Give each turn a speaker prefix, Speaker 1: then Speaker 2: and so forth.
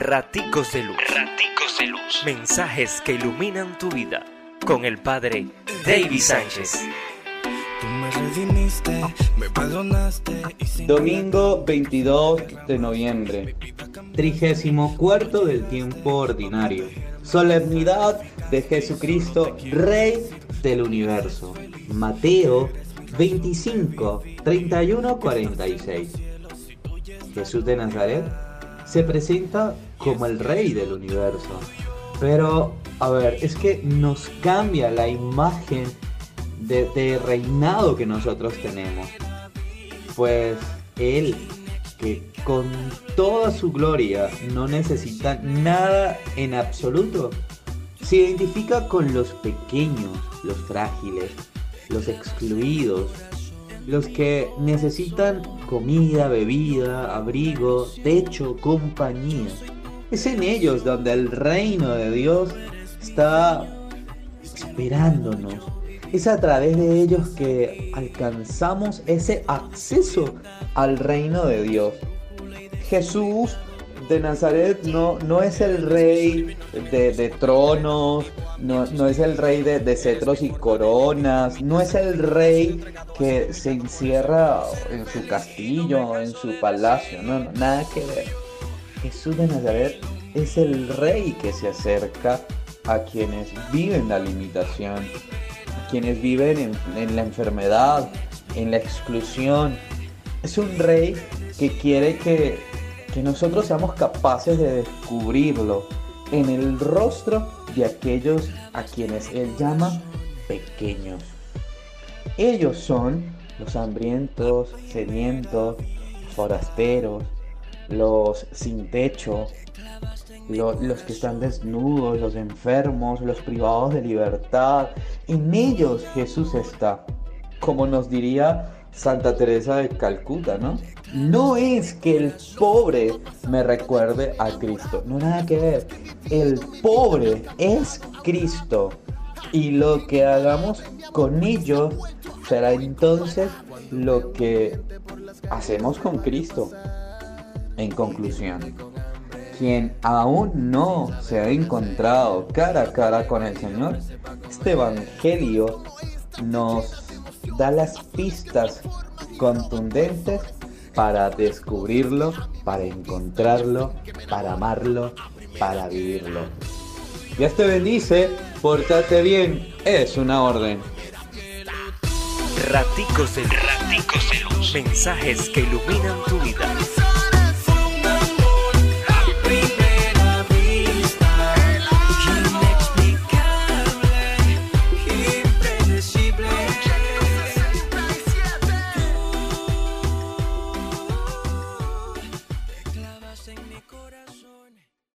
Speaker 1: Raticos de Luz. Raticos de Luz. Mensajes que iluminan tu vida. Con el Padre David Sánchez.
Speaker 2: Domingo 22 de noviembre. Trigésimo cuarto del tiempo ordinario. Solemnidad de Jesucristo, Rey del universo. Mateo 25, 31, 46. Jesús de Nazaret se presenta como el rey del universo. Pero, a ver, es que nos cambia la imagen de, reinado que nosotros tenemos. Pues Él, que con toda su gloria no necesita nada en absoluto, se identifica con los pequeños, los frágiles, los excluidos, los que necesitan comida, bebida, abrigo, techo, compañía. Es en ellos donde el reino de Dios está esperándonos. Es a través de ellos que alcanzamos ese acceso al reino de Dios. Jesús de Nazaret no, no es el rey de, tronos, no, es el rey de, cetros y coronas, no es el rey que se encierra en su castillo, en su palacio, no, no, nada que ver. Jesús de Nazaret es el rey que se acerca a quienes viven la limitación, a quienes viven en, en la enfermedad, en la exclusión. Es un rey que quiere que nosotros seamos capaces de descubrirlo en el rostro de aquellos a quienes Él llama pequeños. Ellos son los hambrientos, sedientos, forasteros, los sin techo, los que están desnudos, los enfermos, los privados de libertad. En ellos Jesús está, como nos diría Santa Teresa de Calcuta, ¿no? No es que el pobre me recuerde a Cristo, no nada que ver. El pobre es Cristo y lo que hagamos con ellos será entonces lo que hacemos con Cristo. En conclusión, quien aún no se ha encontrado cara a cara con el Señor, este Evangelio nos da las pistas contundentes para descubrirlo, para encontrarlo, para amarlo, para vivirlo. Dios te bendice, portate bien, es una orden.
Speaker 1: Raticos de Raticos luz. Mensajes que iluminan tu vida.